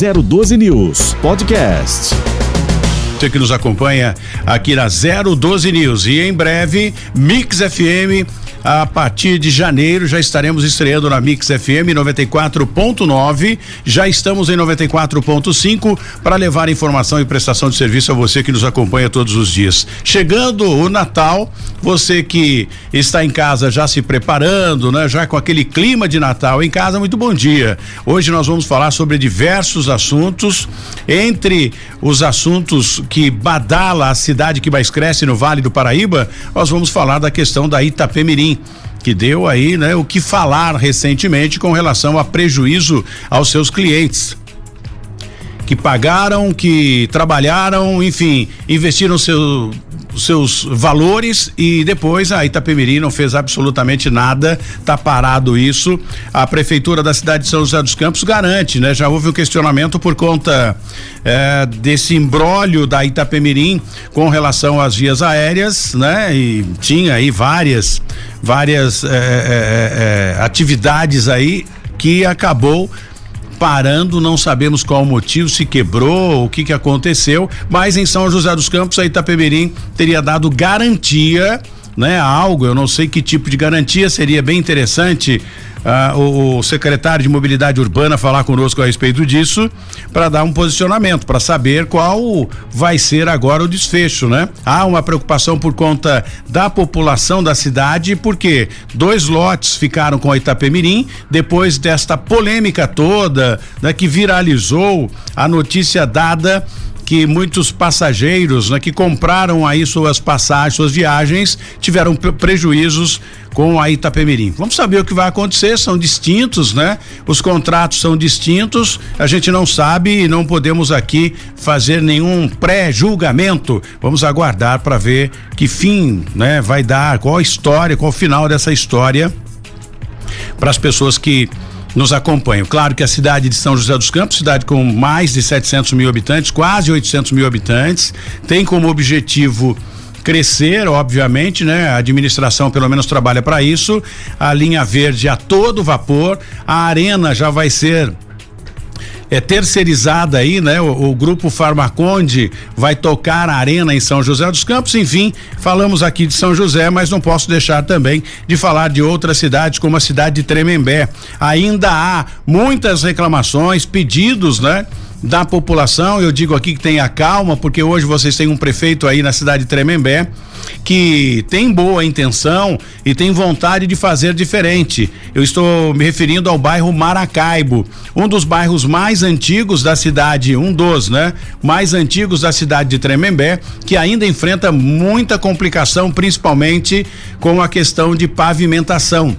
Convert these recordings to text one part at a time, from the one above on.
012 News Podcast. Você que nos acompanha aqui na 012 News e em breve Mix FM a partir de janeiro já estaremos estreando na Mix FM 94.9. Já estamos em 94.5 para levar informação e prestação de serviço a você que nos acompanha todos os dias. Chegando o Natal, você que está em casa já se preparando, né? Já com aquele clima de Natal em casa, muito bom dia. Hoje nós vamos falar sobre diversos assuntos, entre os assuntos que badala a cidade que mais cresce no Vale do Paraíba, nós vamos falar da questão da Itapemirim que deu aí, né, o que falar recentemente com relação a prejuízo aos seus clientes. Que pagaram, que trabalharam, enfim, investiram seu seus valores e depois a Itapemirim não fez absolutamente nada, tá parado isso. A prefeitura da cidade de São José dos Campos garante, né? Já houve um questionamento por conta eh, desse embrólio da Itapemirim com relação às vias aéreas, né? E tinha aí várias, várias eh, eh, atividades aí que acabou parando, não sabemos qual o motivo, se quebrou, o que que aconteceu, mas em São José dos Campos, a Itapemirim teria dado garantia, né, algo, eu não sei que tipo de garantia, seria bem interessante ah, o, o, secretário de mobilidade urbana falar conosco a respeito disso para dar um posicionamento, para saber qual vai ser agora o desfecho, né? Há uma preocupação por conta da população da cidade, porque dois lotes ficaram com a Itapemirim depois desta polêmica toda, né, que viralizou a notícia dada que muitos passageiros né, que compraram aí suas passagens, suas viagens, tiveram prejuízos com a Itapemirim. Vamos saber o que vai acontecer, são distintos, né? Os contratos são distintos, a gente não sabe e não podemos aqui fazer nenhum pré-julgamento. Vamos aguardar para ver que fim, né, vai dar, qual a história, qual o final dessa história para as pessoas que nos acompanham. Claro que a cidade de São José dos Campos, cidade com mais de 700 mil habitantes, quase 800 mil habitantes, tem como objetivo crescer, obviamente, né? A administração pelo menos trabalha para isso. A linha verde a todo vapor, a arena já vai ser é terceirizada aí, né? O, o, grupo Farmaconde vai tocar a arena em São José dos Campos, enfim, falamos aqui de São José, mas não posso deixar também de falar de outras cidades, como a cidade de Tremembé. Ainda há muitas reclamações, pedidos, né? Da população, eu digo aqui que tenha calma, porque hoje vocês têm um prefeito aí na cidade de Tremembé que tem boa intenção e tem vontade de fazer diferente. Eu estou me referindo ao bairro Maracaibo, um dos bairros mais antigos da cidade, um dos, né? Mais antigos da cidade de Tremembé, que ainda enfrenta muita complicação, principalmente com a questão de pavimentação.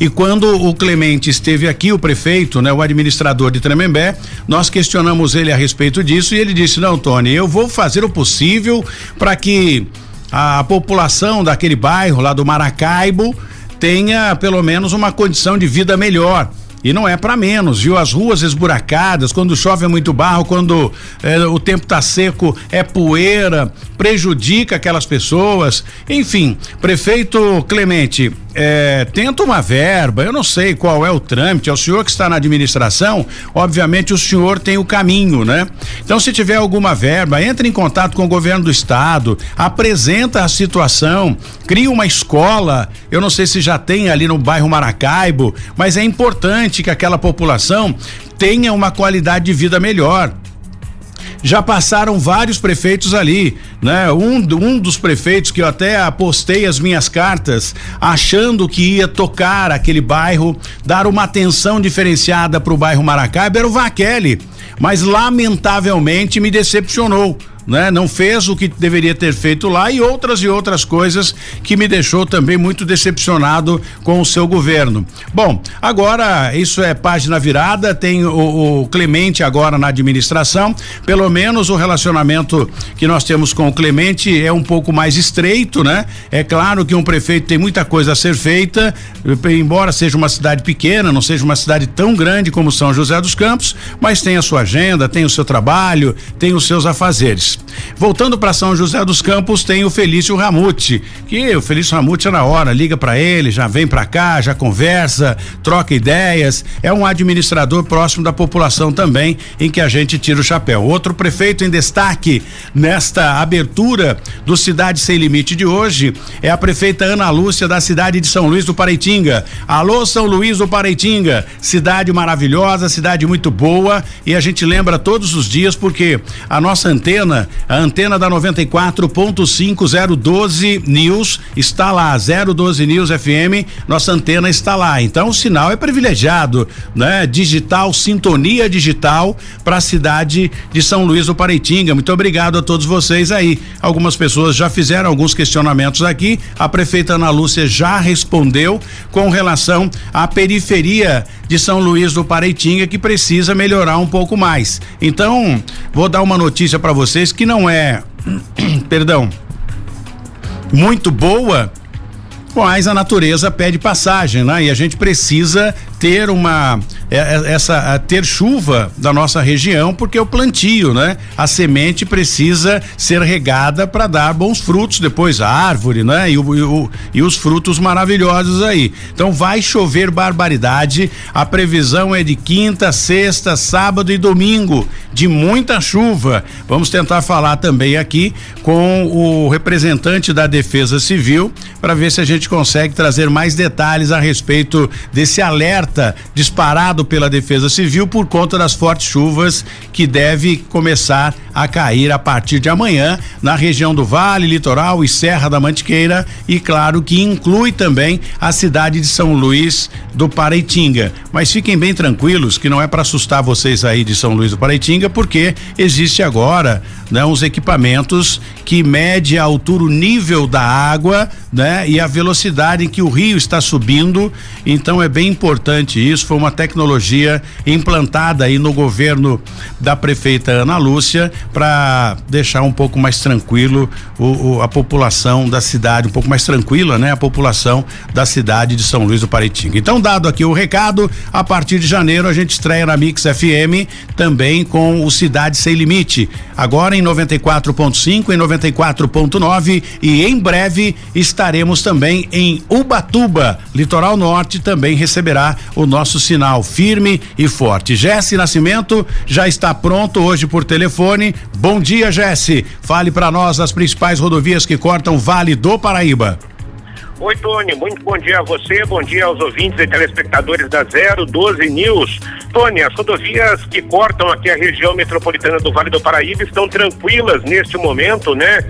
E quando o Clemente esteve aqui, o prefeito, né, o administrador de Tremembé, nós questionamos ele a respeito disso e ele disse: "Não, Tony, eu vou fazer o possível para que a população daquele bairro lá do Maracaibo tenha pelo menos uma condição de vida melhor. E não é para menos, viu? As ruas esburacadas, quando chove é muito barro, quando é, o tempo tá seco é poeira, prejudica aquelas pessoas. Enfim, prefeito Clemente, é, tenta uma verba, eu não sei qual é o trâmite, é o senhor que está na administração, obviamente o senhor tem o caminho, né? Então, se tiver alguma verba, entre em contato com o governo do estado, apresenta a situação, cria uma escola, eu não sei se já tem ali no bairro Maracaibo, mas é importante que aquela população tenha uma qualidade de vida melhor já passaram vários prefeitos ali, né? Um, um dos prefeitos que eu até apostei as minhas cartas, achando que ia tocar aquele bairro, dar uma atenção diferenciada para o bairro Maracaibo, era o Vaquele, mas lamentavelmente me decepcionou né? Não fez o que deveria ter feito lá e outras e outras coisas que me deixou também muito decepcionado com o seu governo. Bom, agora isso é página virada, tem o, o Clemente agora na administração, pelo menos o relacionamento que nós temos com o Clemente é um pouco mais estreito, né? É claro que um prefeito tem muita coisa a ser feita, embora seja uma cidade pequena, não seja uma cidade tão grande como São José dos Campos, mas tem a sua agenda, tem o seu trabalho, tem os seus afazeres. Voltando para São José dos Campos, tem o Felício Ramute, que o Felício Ramute é na hora, liga para ele, já vem para cá, já conversa, troca ideias. É um administrador próximo da população também, em que a gente tira o chapéu. Outro prefeito em destaque nesta abertura do Cidade Sem Limite de hoje é a prefeita Ana Lúcia da cidade de São Luís do Pareitinga. Alô, São Luís do Pareitinga, cidade maravilhosa, cidade muito boa e a gente lembra todos os dias porque a nossa antena, a antena da 94.5012 News está lá, 012 News FM, nossa antena está lá. Então o sinal é privilegiado, né? Digital, sintonia digital para a cidade de São Luís do Pareitinga. Muito obrigado a todos vocês aí. Algumas pessoas já fizeram alguns questionamentos aqui. A prefeita Ana Lúcia já respondeu com relação à periferia de São Luís do Pareitinga que precisa melhorar um pouco mais. Então, vou dar uma notícia para vocês que não é, perdão, muito boa, mas a natureza pede passagem, né? E a gente precisa ter uma é, é, essa ter chuva da nossa região porque o plantio, né? A semente precisa ser regada para dar bons frutos depois a árvore, né? E, o, e, o, e os frutos maravilhosos aí. Então vai chover barbaridade. A previsão é de quinta, sexta, sábado e domingo de muita chuva. Vamos tentar falar também aqui com o representante da Defesa Civil para ver se a gente consegue trazer mais detalhes a respeito desse alerta alerta disparado pela Defesa Civil por conta das fortes chuvas que deve começar a cair a partir de amanhã na região do Vale, Litoral e Serra da Mantiqueira e claro que inclui também a cidade de São Luís do Pareitinga. Mas fiquem bem tranquilos que não é para assustar vocês aí de São Luís do Pareitinga, porque existe agora, né, uns equipamentos que mede a altura, o nível da água, né, e a velocidade em que o rio está subindo. Então é bem importante isso. Foi uma tecnologia implantada aí no governo da prefeita Ana Lúcia para deixar um pouco mais tranquilo o, o, a população da cidade, um pouco mais tranquila, né? A população da cidade de São Luís do Paraitinga. Então, dado aqui o recado, a partir de janeiro a gente estreia na Mix FM também com o Cidade Sem Limite. Agora em 94.5 e 94.9 e em breve estaremos também em Ubatuba, litoral norte também receberá o nosso sinal firme e forte. Jesse Nascimento já está pronto hoje por telefone Bom dia, Jesse. Fale para nós as principais rodovias que cortam Vale do Paraíba. Oi, Tony, muito bom dia a você, bom dia aos ouvintes e telespectadores da 012 News. Tony, as rodovias que cortam aqui a região metropolitana do Vale do Paraíba estão tranquilas neste momento, né?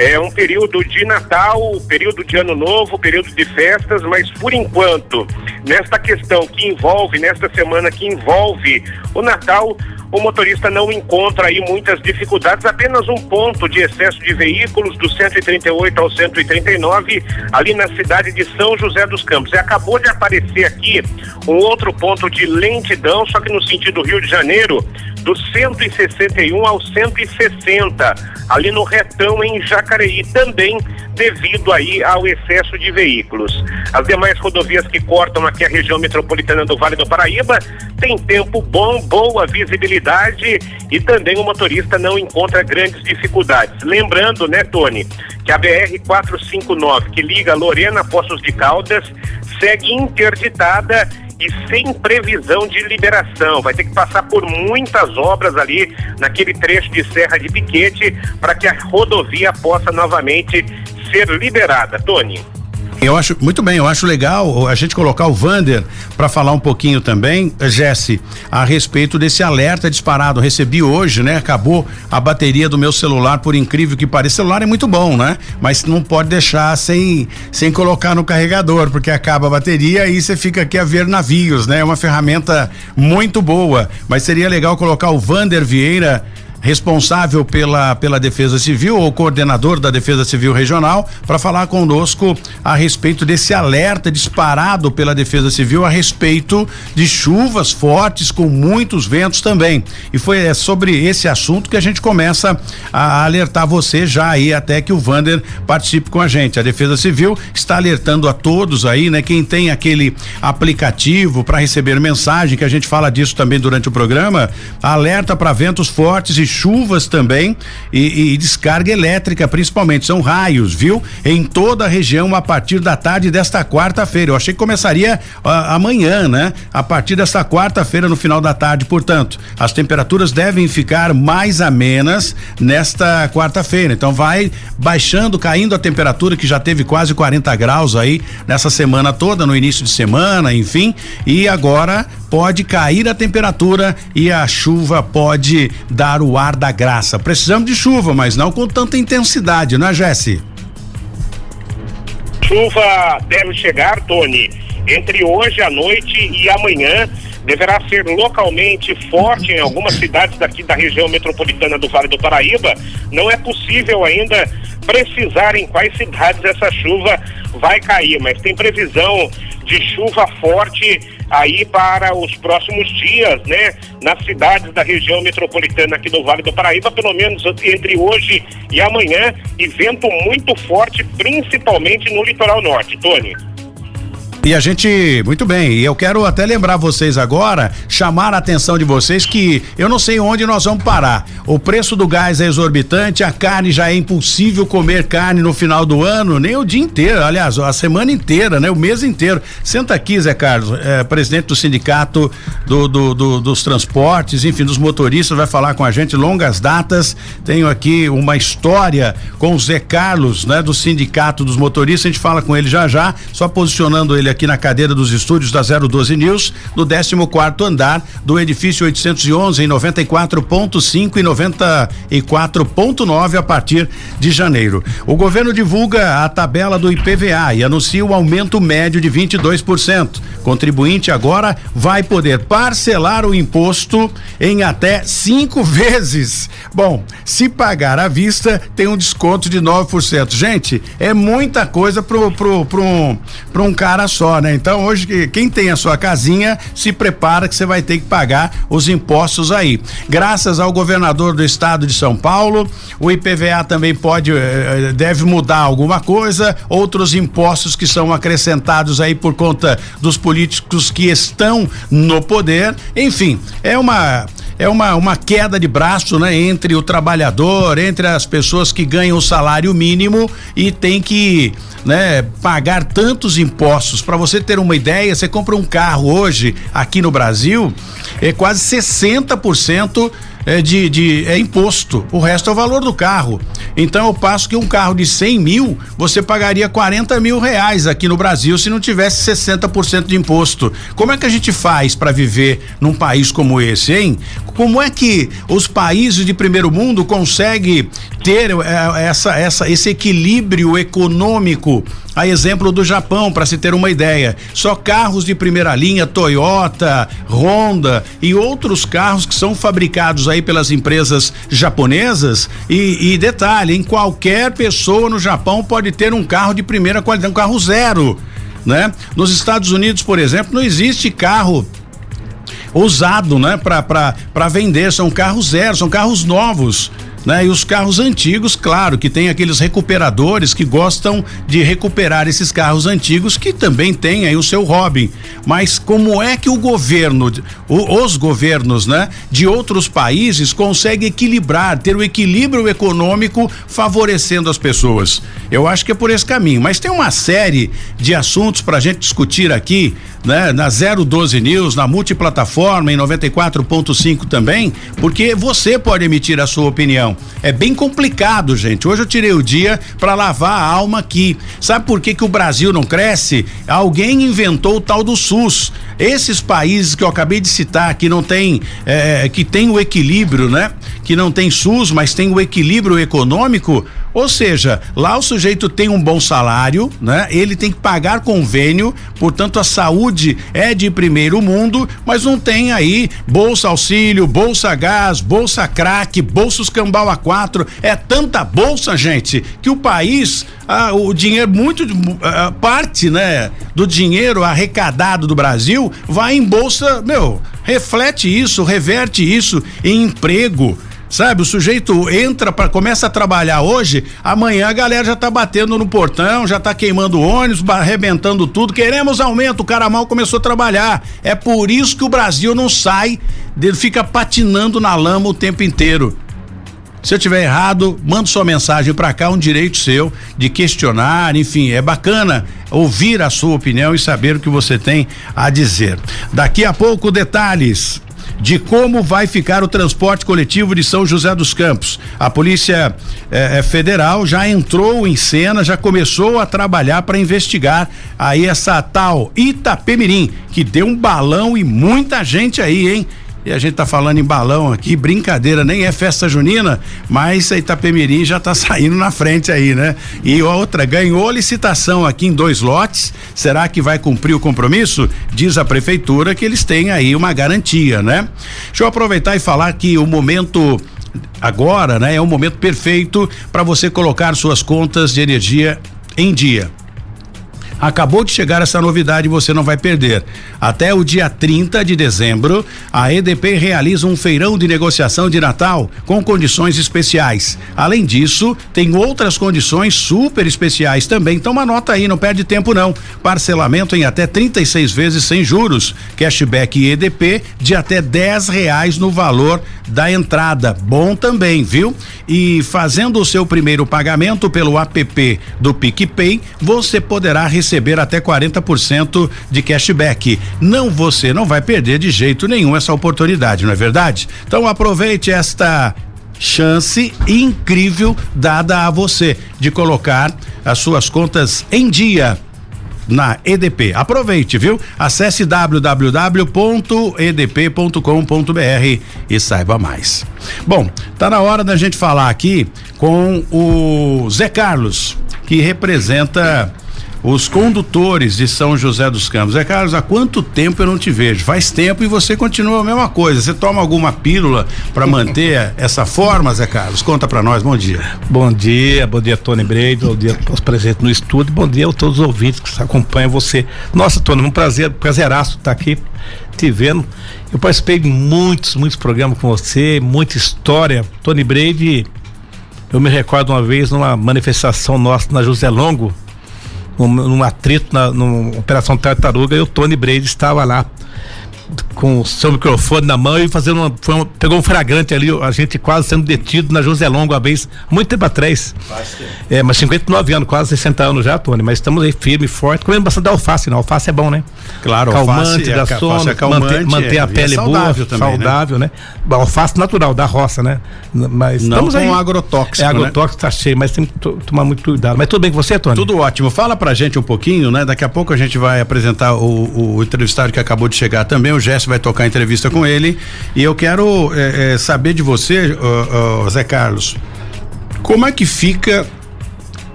É um período de Natal, período de Ano Novo, período de festas, mas por enquanto, nesta questão que envolve, nesta semana que envolve o Natal, o motorista não encontra aí muitas dificuldades, apenas um ponto de excesso de veículos do 138 ao 139 ali na cidade de São José dos Campos. E acabou de aparecer aqui um outro ponto de lentidão, só que no sentido Rio de Janeiro, do 161 ao 160, ali no retão em Jacareí, também devido aí ao excesso de veículos. As demais rodovias que cortam aqui a região metropolitana do Vale do Paraíba têm tempo bom, boa visibilidade e também o motorista não encontra grandes dificuldades. Lembrando, né, Tony, que a BR 459 que liga Lorena a Poços de Caldas segue interditada e sem previsão de liberação. Vai ter que passar por muitas obras ali naquele trecho de Serra de Piquete para que a rodovia possa novamente ser liberada. Tony. Eu acho muito bem, eu acho legal a gente colocar o Vander para falar um pouquinho também, Jesse, a respeito desse alerta disparado. recebi hoje, né? Acabou a bateria do meu celular, por incrível que pareça. O celular é muito bom, né? Mas não pode deixar sem sem colocar no carregador, porque acaba a bateria e você fica aqui a ver navios, né? É uma ferramenta muito boa, mas seria legal colocar o Vander Vieira responsável pela, pela Defesa Civil ou coordenador da Defesa Civil Regional para falar conosco a respeito desse alerta disparado pela Defesa Civil a respeito de chuvas fortes com muitos ventos também. E foi é, sobre esse assunto que a gente começa a alertar você já aí até que o Vander participe com a gente. A Defesa Civil está alertando a todos aí, né? Quem tem aquele aplicativo para receber mensagem, que a gente fala disso também durante o programa, alerta para ventos fortes e chuvas também e, e, descarga elétrica, principalmente. São raios, viu? Em toda a região a partir da tarde desta quarta-feira. Eu achei que começaria uh, amanhã, né? A partir desta quarta-feira, no final da tarde. Portanto, as temperaturas devem ficar mais amenas nesta quarta-feira. Então, vai baixando, caindo a temperatura que já teve quase 40 graus aí nessa semana toda, no início de semana, enfim. E agora pode cair a temperatura e a chuva pode dar o ar da graça. Precisamos de chuva, mas não com tanta intensidade, não é, Jesse? Chuva deve chegar, Tony, entre hoje à noite e amanhã. Deverá ser localmente forte em algumas cidades daqui da região metropolitana do Vale do Paraíba. Não é possível ainda precisar em quais cidades essa chuva vai cair, mas tem previsão de chuva forte aí para os próximos dias, né? Nas cidades da região metropolitana aqui do Vale do Paraíba, pelo menos entre hoje e amanhã, e vento muito forte, principalmente no litoral norte, Tony. E a gente, muito bem, e eu quero até lembrar vocês agora, chamar a atenção de vocês que eu não sei onde nós vamos parar. O preço do gás é exorbitante, a carne já é impossível comer carne no final do ano, nem o dia inteiro, aliás, a semana inteira, né? O mês inteiro. Senta aqui, Zé Carlos, é, presidente do sindicato do, do, do, dos transportes, enfim, dos motoristas, vai falar com a gente longas datas. Tenho aqui uma história com o Zé Carlos, né? Do sindicato dos motoristas, a gente fala com ele já já, só posicionando ele aqui na cadeira dos estúdios da 012 News, no 14 quarto andar do edifício 811 em 94.5 e 94.9 a partir de janeiro. O governo divulga a tabela do IPVA e anuncia o aumento médio de 22%. Contribuinte agora vai poder parcelar o imposto em até cinco vezes. Bom, se pagar à vista, tem um desconto de 9%. Gente, é muita coisa pro, pro, pro, pro um cara só só, né? Então hoje quem tem a sua casinha se prepara que você vai ter que pagar os impostos aí. Graças ao governador do estado de São Paulo, o IPVA também pode eh, deve mudar alguma coisa, outros impostos que são acrescentados aí por conta dos políticos que estão no poder. Enfim, é uma é uma, uma queda de braço, né, entre o trabalhador, entre as pessoas que ganham o salário mínimo e tem que, né, pagar tantos impostos. Para você ter uma ideia, você compra um carro hoje aqui no Brasil, é quase 60% é, de, de é imposto, o resto é o valor do carro. Então eu passo que um carro de 100 mil você pagaria 40 mil reais aqui no Brasil se não tivesse 60% de imposto. Como é que a gente faz para viver num país como esse, hein? Como é que os países de primeiro mundo conseguem ter é, essa, essa, esse equilíbrio econômico? A exemplo do Japão, para se ter uma ideia, só carros de primeira linha, Toyota, Honda e outros carros que são fabricados aí pelas empresas japonesas. E, e detalhe, em qualquer pessoa no Japão pode ter um carro de primeira qualidade, um carro zero, né? Nos Estados Unidos, por exemplo, não existe carro usado, né, para vender, são carros zero, são carros novos né? E os carros antigos, claro, que tem aqueles recuperadores que gostam de recuperar esses carros antigos que também tem aí o seu hobby. Mas como é que o governo, o, os governos, né, de outros países conseguem equilibrar, ter o equilíbrio econômico favorecendo as pessoas? Eu acho que é por esse caminho. Mas tem uma série de assuntos para a gente discutir aqui, né, na 012 News, na multiplataforma em 94.5 também, porque você pode emitir a sua opinião. É bem complicado, gente. Hoje eu tirei o dia para lavar a alma aqui. Sabe por que, que o Brasil não cresce? Alguém inventou o tal do SUS. Esses países que eu acabei de citar, que não tem, é, que tem o equilíbrio, né? Que não tem SUS, mas tem o equilíbrio econômico, ou seja, lá o sujeito tem um bom salário, né? Ele tem que pagar convênio, portanto a saúde é de primeiro mundo, mas não tem aí bolsa auxílio, bolsa gás, bolsa crack, bolsa escambau a quatro, é tanta bolsa, gente, que o país, ah, o dinheiro muito ah, parte, né, do dinheiro arrecadado do Brasil vai em bolsa, meu, reflete isso, reverte isso em emprego, Sabe, o sujeito entra para começa a trabalhar hoje, amanhã a galera já tá batendo no portão, já tá queimando ônibus, arrebentando tudo. Queremos aumento, o cara mal começou a trabalhar. É por isso que o Brasil não sai, fica patinando na lama o tempo inteiro. Se eu tiver errado, manda sua mensagem para cá, um direito seu de questionar, enfim, é bacana ouvir a sua opinião e saber o que você tem a dizer. Daqui a pouco detalhes de como vai ficar o transporte coletivo de São José dos Campos. A Polícia eh, eh Federal já entrou em cena, já começou a trabalhar para investigar aí essa tal Itapemirim, que deu um balão e muita gente aí, hein? E a gente tá falando em balão aqui, brincadeira, nem é festa junina, mas a Itapemirim já tá saindo na frente aí, né? E outra, ganhou licitação aqui em dois lotes, será que vai cumprir o compromisso? Diz a prefeitura que eles têm aí uma garantia, né? Deixa eu aproveitar e falar que o momento agora, né, é o momento perfeito para você colocar suas contas de energia em dia. Acabou de chegar essa novidade e você não vai perder. Até o dia 30 de dezembro, a EDP realiza um feirão de negociação de Natal com condições especiais. Além disso, tem outras condições super especiais também. Então, uma nota aí, não perde tempo não. Parcelamento em até 36 vezes sem juros. Cashback EDP de até 10 reais no valor da entrada. Bom também, viu? E fazendo o seu primeiro pagamento pelo app do PicPay, você poderá receber receber até 40% de cashback. Não você não vai perder de jeito nenhum essa oportunidade, não é verdade? Então aproveite esta chance incrível dada a você de colocar as suas contas em dia na EDP. Aproveite, viu? Acesse www.edp.com.br e saiba mais. Bom, tá na hora da gente falar aqui com o Zé Carlos, que representa os condutores de São José dos Campos. É, Carlos, há quanto tempo eu não te vejo? Faz tempo e você continua a mesma coisa. Você toma alguma pílula para manter essa forma, Zé Carlos? Conta para nós, bom dia. Bom dia, bom dia, Tony Brady, bom dia aos presentes no estúdio, bom dia a todos os ouvintes que acompanham você. Nossa, Tony, um prazer, prazeraço estar aqui te vendo. Eu participei de muitos, muitos programas com você, muita história. Tony Brady, eu me recordo uma vez numa manifestação nossa na José Longo, num, atrito na numa Operação Tartaruga e o Tony Brady estava lá com o seu microfone na mão e fazendo uma, uma, pegou um flagrante ali, a gente quase sendo detido na José Longo uma vez, muito tempo atrás. É, mas 59 anos, quase 60 anos já, Tony, mas estamos aí firme, forte, comendo bastante alface, não, alface é bom, né? Claro, calmante, alface, dá é, sono, é calmante, manter, manter é, a pele é saudável boa, também, né? saudável, né? né? Alface natural, da roça, né? Mas não estamos com aí. agrotóxico, É, agrotóxico né? tá cheio, mas tem que tomar muito cuidado. Mas tudo bem com você, Tony? Tudo ótimo. Fala pra gente um pouquinho, né? Daqui a pouco a gente vai apresentar o, o entrevistado que acabou de chegar também, o Jesse vai tocar a entrevista com ele. E eu quero é, é, saber de você, uh, uh, Zé Carlos, como é que fica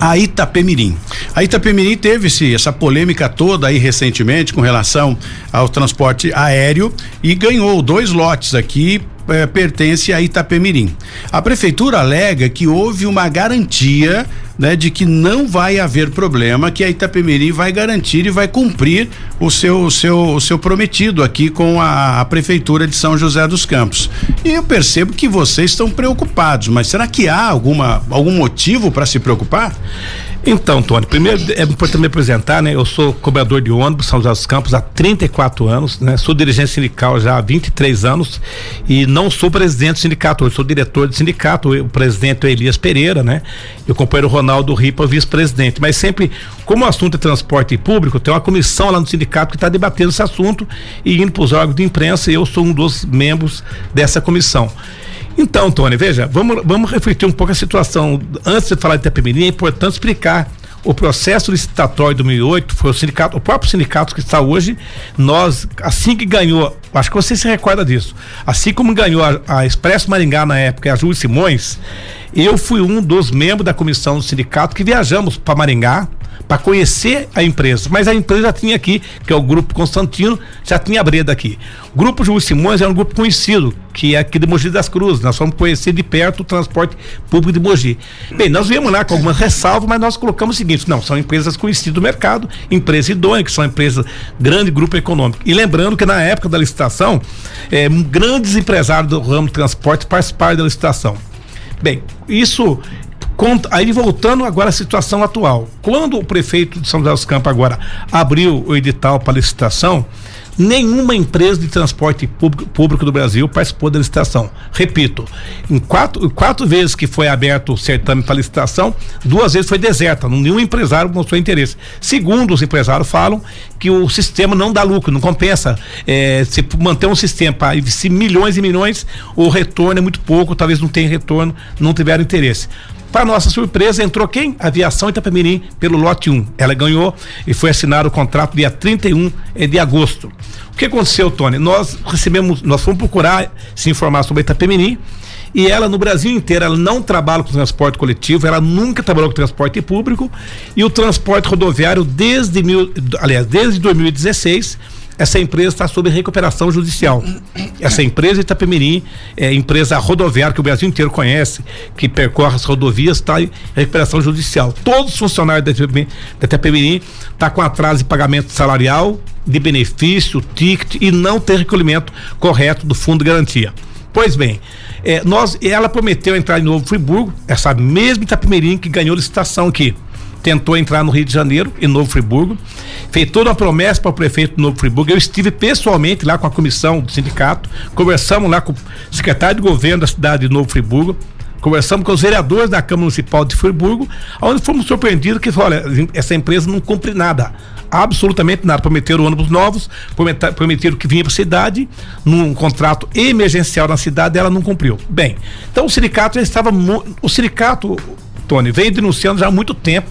a Itapemirim. A Itapemirim teve -se essa polêmica toda aí recentemente com relação ao transporte aéreo e ganhou dois lotes aqui é, pertence a Itapemirim. A prefeitura alega que houve uma garantia né, de que não vai haver problema, que a Itapemirim vai garantir e vai cumprir o seu, o seu, o seu prometido aqui com a, a prefeitura de São José dos Campos. E eu percebo que vocês estão preocupados, mas será que há alguma, algum motivo para se preocupar? Então, Tony, primeiro é importante me apresentar, né? Eu sou cobrador de ônibus São José dos Campos há 34 anos, né? Sou dirigente sindical já há 23 anos e não sou presidente do sindicato, eu sou diretor de sindicato, o presidente é Elias Pereira, né? E o companheiro Ronaldo Ripa, vice-presidente. Mas sempre, como o assunto é transporte público, tem uma comissão lá no sindicato que está debatendo esse assunto e indo para os órgãos de imprensa e eu sou um dos membros dessa comissão. Então, Tony, veja, vamos, vamos refletir um pouco a situação. Antes de falar de Itapemirim, é importante explicar. O processo licitatório de 2008 foi o sindicato, o próprio sindicato que está hoje, nós, assim que ganhou, acho que você se recorda disso, assim como ganhou a, a Expresso Maringá na época, a Júlio Simões, eu fui um dos membros da comissão do sindicato que viajamos para Maringá, para conhecer a empresa. Mas a empresa já tinha aqui, que é o Grupo Constantino, já tinha a Breda aqui. O Grupo Júlio Simões é um grupo conhecido, que é aqui de Mogi das Cruzes. Nós fomos conhecer de perto o transporte público de Mogi. Bem, nós viemos lá com algumas ressalvas, mas nós colocamos o seguinte: não, são empresas conhecidas do mercado, empresas idôneas, que são empresas grande grupo econômico. E lembrando que na época da licitação, é, grandes empresários do ramo de transporte participaram da licitação. Bem, isso Aí voltando agora à situação atual. Quando o prefeito de São José dos Campos agora abriu o edital para licitação, Nenhuma empresa de transporte público, do Brasil participou da licitação. Repito, em quatro, quatro vezes que foi aberto o certame para licitação, duas vezes foi deserta, nenhum empresário mostrou interesse. Segundo os empresários falam que o sistema não dá lucro, não compensa. É, se manter um sistema para investir milhões e milhões, o retorno é muito pouco, talvez não tenha retorno, não tiveram interesse. Para nossa surpresa, entrou quem? Aviação Itapemirim, pelo lote 1. Ela ganhou e foi assinado o contrato dia 31 eh, de agosto. O que aconteceu, Tony? Nós recebemos, nós fomos procurar se informar sobre a Itapemirim e ela no Brasil inteiro ela não trabalha com transporte coletivo, ela nunca trabalhou com transporte público e o transporte rodoviário desde mil, aliás, desde 2016 essa empresa está sob recuperação judicial. Essa empresa Itapemirim, é empresa rodoviária que o Brasil inteiro conhece, que percorre as rodovias, está em recuperação judicial. Todos os funcionários da Itapemirim estão tá com atraso de pagamento salarial, de benefício, ticket e não tem recolhimento correto do fundo de garantia. Pois bem, é, nós, ela prometeu entrar em Novo Friburgo, essa mesma Itapemirim que ganhou licitação aqui tentou entrar no Rio de Janeiro, em Novo Friburgo, fez toda uma promessa para o prefeito de Novo Friburgo. Eu estive pessoalmente lá com a comissão do sindicato, conversamos lá com o secretário de governo da cidade de Novo Friburgo, conversamos com os vereadores da Câmara Municipal de Friburgo, onde fomos surpreendidos que, olha, essa empresa não cumpre nada absolutamente nada. Prometeram ônibus novos, prometeram que vinha para a cidade, num contrato emergencial na cidade, ela não cumpriu. Bem, então o sindicato já estava. O sindicato, Tony, vem denunciando já há muito tempo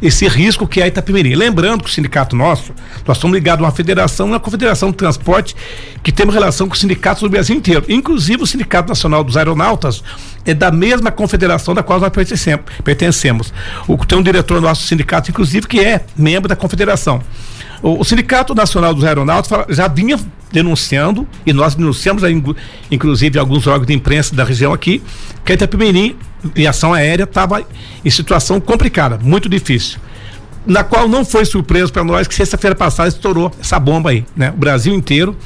esse risco que é a Itapemirim. Lembrando que o sindicato nosso, nós somos ligados a uma federação, uma confederação de transporte que temos relação com os sindicatos do Brasil inteiro. Inclusive o Sindicato Nacional dos Aeronautas é da mesma confederação da qual nós pertencemos. pertencemos. O, tem um diretor do nosso sindicato, inclusive, que é membro da confederação. O, o Sindicato Nacional dos Aeronautas já vinha denunciando, e nós denunciamos, inclusive, alguns órgãos de imprensa da região aqui, que a Itapemirim, ação aérea, estava em situação complicada, muito difícil. Na qual não foi surpresa para nós que sexta-feira passada estourou essa bomba aí, né? O Brasil inteiro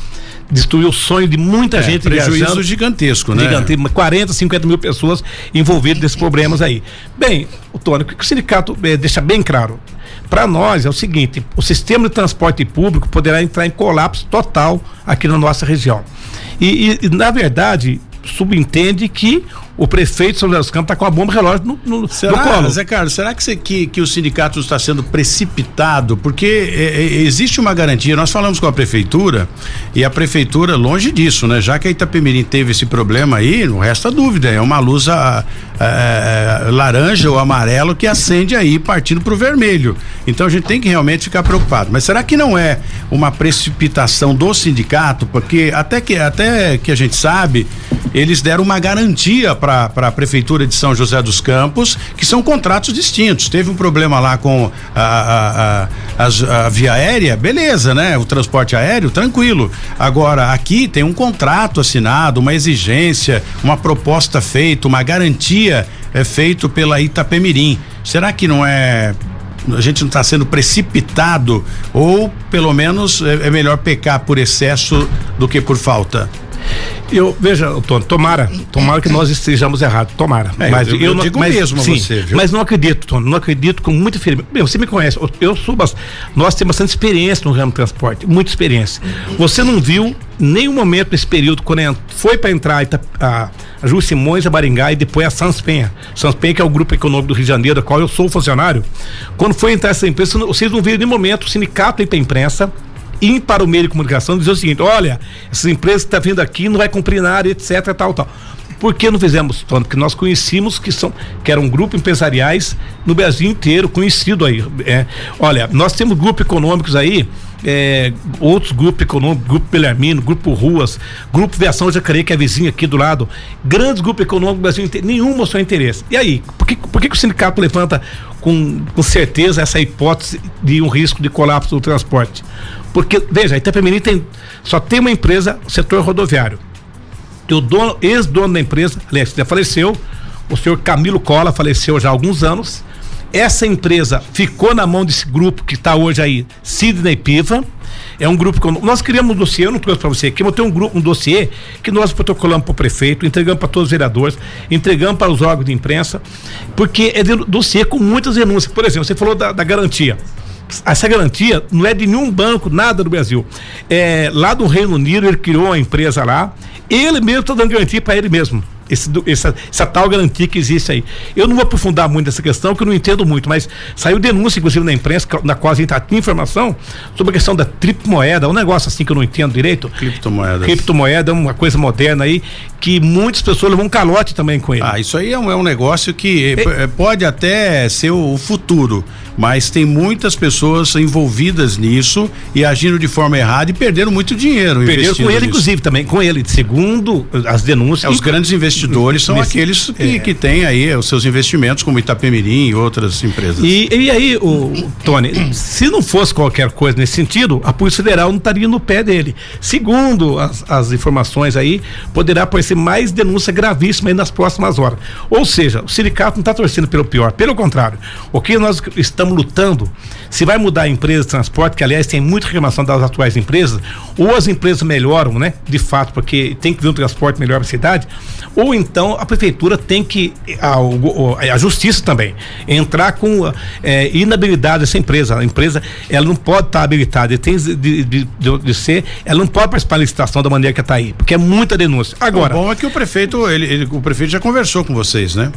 destruiu o sonho de muita é, gente prejuízo viajando. gigantesco, né? Gigantesco, 40, 50 mil pessoas envolvidas nesses problemas aí. Bem, o Tônio, o que o sindicato eh, deixa bem claro? Para nós é o seguinte: o sistema de transporte público poderá entrar em colapso total aqui na nossa região. E, e, e na verdade, subentende que o prefeito de São José dos Campos está com a bomba relógio no, no, será, no colo. Zé Carlos, será que, você, que, que o sindicato está sendo precipitado? Porque é, é, existe uma garantia, nós falamos com a prefeitura e a prefeitura, longe disso, né? Já que a Itapemirim teve esse problema aí, não resta dúvida, é uma luz a, a, a, laranja ou amarelo que acende aí partindo para o vermelho. Então a gente tem que realmente ficar preocupado. Mas será que não é uma precipitação do sindicato? Porque até que, até que a gente sabe, eles deram uma garantia para a prefeitura de São José dos Campos, que são contratos distintos. Teve um problema lá com a, a, a, a via aérea, beleza, né? O transporte aéreo, tranquilo. Agora, aqui tem um contrato assinado, uma exigência, uma proposta feita, uma garantia é feito pela Itapemirim. Será que não é a gente não está sendo precipitado ou pelo menos é, é melhor pecar por excesso do que por falta? Eu, veja, Tony, tomara, tomara que nós estejamos errados, tomara. É, mas eu, eu, eu não, digo mas, mesmo sim, você, viu? Mas não acredito, Tony, não acredito com muita firmeza. Você me conhece, eu, sou nós temos bastante experiência no ramo do transporte, muita experiência. Você não viu nenhum momento nesse período, quando foi para entrar a, a Ju Simões, a Baringá e depois a Sanspenha. Sanspenha, que é o grupo econômico do Rio de Janeiro, da qual eu sou funcionário. Quando foi entrar essa empresa, vocês não viram nenhum momento o sindicato ir para a imprensa ir para o meio de comunicação e dizer o seguinte: olha, essas empresas que estão tá vindo aqui não vai cumprir na área, etc, tal, tal. Por que não fizemos, Tony? Porque nós conhecíamos que são que eram grupos empresariais no Brasil inteiro, conhecido aí. É, olha, nós temos grupos econômicos aí, é, outros grupos econômicos, Grupo Belarmino, Grupo Ruas, Grupo Viação Jacareí, que é vizinho aqui do lado, grandes grupos econômicos do Brasil inteiro, nenhum mostrou interesse. E aí, por que, por que, que o sindicato levanta com, com certeza essa hipótese de um risco de colapso do transporte? Porque, veja, Itapemirim tem, só tem uma empresa, setor rodoviário. E o dono, ex-dono da empresa, aliás, já faleceu, o senhor Camilo Cola faleceu já há alguns anos. Essa empresa ficou na mão desse grupo que está hoje aí, Sidney Piva. É um grupo que nós criamos um dossiê, eu não trouxe para você aqui, mas tem um grupo, um dossiê que nós protocolamos para o prefeito, entregamos para todos os vereadores, entregamos para os órgãos de imprensa, porque é de dossiê com muitas denúncias. Por exemplo, você falou da, da garantia essa garantia não é de nenhum banco, nada do Brasil. É, lá do Reino Unido, ele criou uma empresa lá, ele mesmo está dando garantia para ele mesmo esse, essa, essa tal garantia que existe aí. Eu não vou aprofundar muito nessa questão, que eu não entendo muito, mas saiu denúncia, inclusive, na imprensa, na qual a gente tinha informação sobre a questão da criptomoeda, um negócio assim que eu não entendo direito. Criptomoeda. Criptomoeda é uma coisa moderna aí, que muitas pessoas levam um calote também com ele. Ah, isso aí é um, é um negócio que é, pode até ser o futuro mas tem muitas pessoas envolvidas nisso e agindo de forma errada e perderam muito dinheiro. Perderam com ele, nisso. inclusive, também, com ele, segundo as denúncias. É, os grandes investidores são aqueles que, é. que têm aí os seus investimentos, como Itapemirim e outras empresas. E, e aí, o, o Tony, se não fosse qualquer coisa nesse sentido, a Polícia Federal não estaria no pé dele. Segundo as, as informações aí, poderá aparecer mais denúncia gravíssima aí nas próximas horas. Ou seja, o sindicato não está torcendo pelo pior, pelo contrário. O que nós estamos estamos lutando. Se vai mudar a empresa de transporte, que aliás tem muita reclamação das atuais empresas, ou as empresas melhoram, né? De fato, porque tem que vir um transporte melhor para a cidade, ou então a prefeitura tem que, a, a justiça também, entrar com é, inabilidade dessa empresa. A empresa, ela não pode estar tá habilitada, tem de, de, de, de, ser, ela não pode participar da licitação da maneira que está aí, porque é muita denúncia. Agora. O bom é que o prefeito, ele, ele, o prefeito já conversou com vocês, né?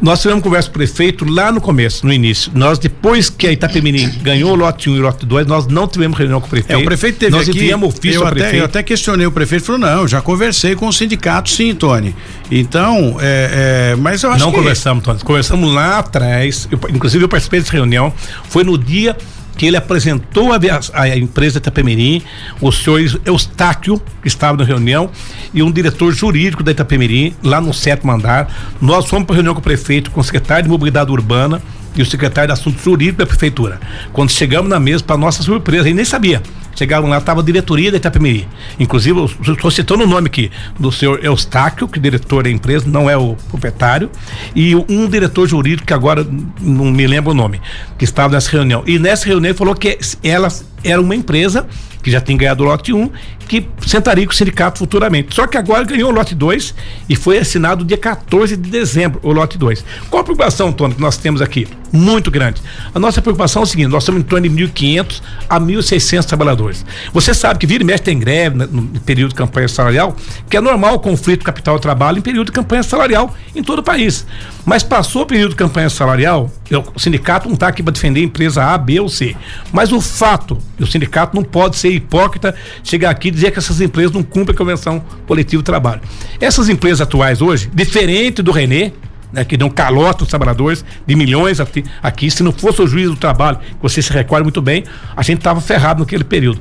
Nós tivemos conversa com o prefeito lá no começo, no início. Nós, depois que a Itapemirim ganhou o lote 1 e o lote 2, nós não tivemos reunião com o prefeito. É, o prefeito teve nós aqui, ofício eu até, prefeito. eu até questionei o prefeito, falou, não, já conversei com o sindicato sim, Tony. Então, é, é, mas eu acho não que... Não conversamos, Tony, conversamos lá atrás, eu, inclusive eu participei dessa reunião, foi no dia que ele apresentou a, a, a empresa Itapemirim, o senhor Eustáquio, que estava na reunião, e um diretor jurídico da Itapemirim, lá no sétimo andar. Nós fomos para reunião com o prefeito, com o secretário de Mobilidade Urbana e o secretário de Assuntos Jurídicos da Prefeitura. Quando chegamos na mesa, para nossa surpresa, ele nem sabia. Chegaram lá, estava a diretoria da Itapemirim. Inclusive, estou citando o nome aqui do senhor Eustáquio, que é diretor da empresa, não é o proprietário, e um diretor jurídico, que agora não me lembro o nome, que estava nessa reunião. E nessa reunião ele falou que ela era uma empresa que já tem ganhado o lote 1, que sentaria com o sindicato futuramente. Só que agora ganhou o lote 2 e foi assinado dia 14 de dezembro o lote 2. Qual a preocupação, Tony, que nós temos aqui? Muito grande. A nossa preocupação é o seguinte: nós estamos em torno de 1.500 a 1.600 trabalhadores. Você sabe que vira e mexe tem greve no período de campanha salarial, que é normal o conflito capital-trabalho em período de campanha salarial em todo o país. Mas passou o período de campanha salarial, o sindicato não está aqui para defender a empresa A, B ou C. Mas o fato, o sindicato não pode ser hipócrita, chegar aqui e dizer que essas empresas não cumprem a convenção coletiva de trabalho. Essas empresas atuais hoje, diferente do Renê, né, que dão calote aos trabalhadores de milhões aqui, se não fosse o juiz do trabalho, que você se recorda muito bem, a gente estava ferrado naquele período.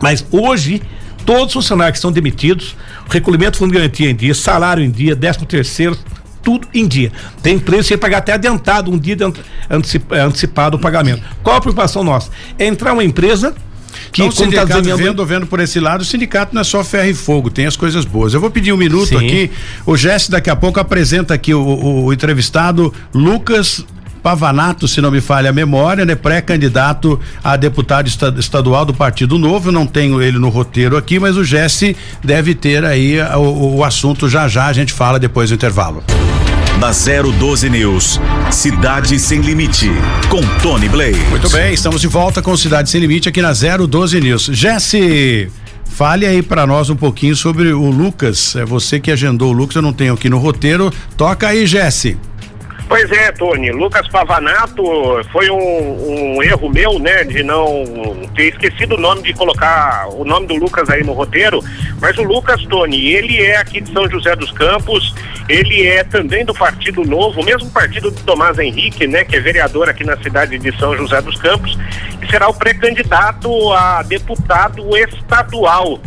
Mas hoje, todos os funcionários que são demitidos, recolhimento fundo de garantia em dia, salário em dia, décimo terceiro, tudo em dia. Tem empresa que pagar até adiantado, um dia de antecipado o pagamento. Qual a preocupação nossa? É entrar uma empresa que então, o sindicato tá desenhando... vendo, vendo por esse lado, o sindicato não é só ferro e fogo, tem as coisas boas. Eu vou pedir um minuto Sim. aqui, o Jesse daqui a pouco apresenta aqui o, o, o entrevistado Lucas Pavanato, se não me falha a memória, né? Pré-candidato a deputado estadual do Partido Novo. Não tenho ele no roteiro aqui, mas o Jesse deve ter aí o, o assunto já já. A gente fala depois do intervalo. Na 012 News, Cidade Sem Limite, com Tony Blaze. Muito bem, estamos de volta com Cidade Sem Limite aqui na 012 News. Jesse. Fale aí para nós um pouquinho sobre o Lucas. É você que agendou o Lucas, eu não tenho aqui no roteiro. Toca aí, Jesse. Pois é, Tony. Lucas Pavanato foi um, um, erro meu, né, de não ter esquecido o nome de colocar o nome do Lucas aí no roteiro. Mas o Lucas, Tony, ele é aqui de São José dos Campos, ele é também do Partido Novo, o mesmo partido do Tomás Henrique, né, que é vereador aqui na cidade de São José dos Campos, e será o pré-candidato a deputado estadual.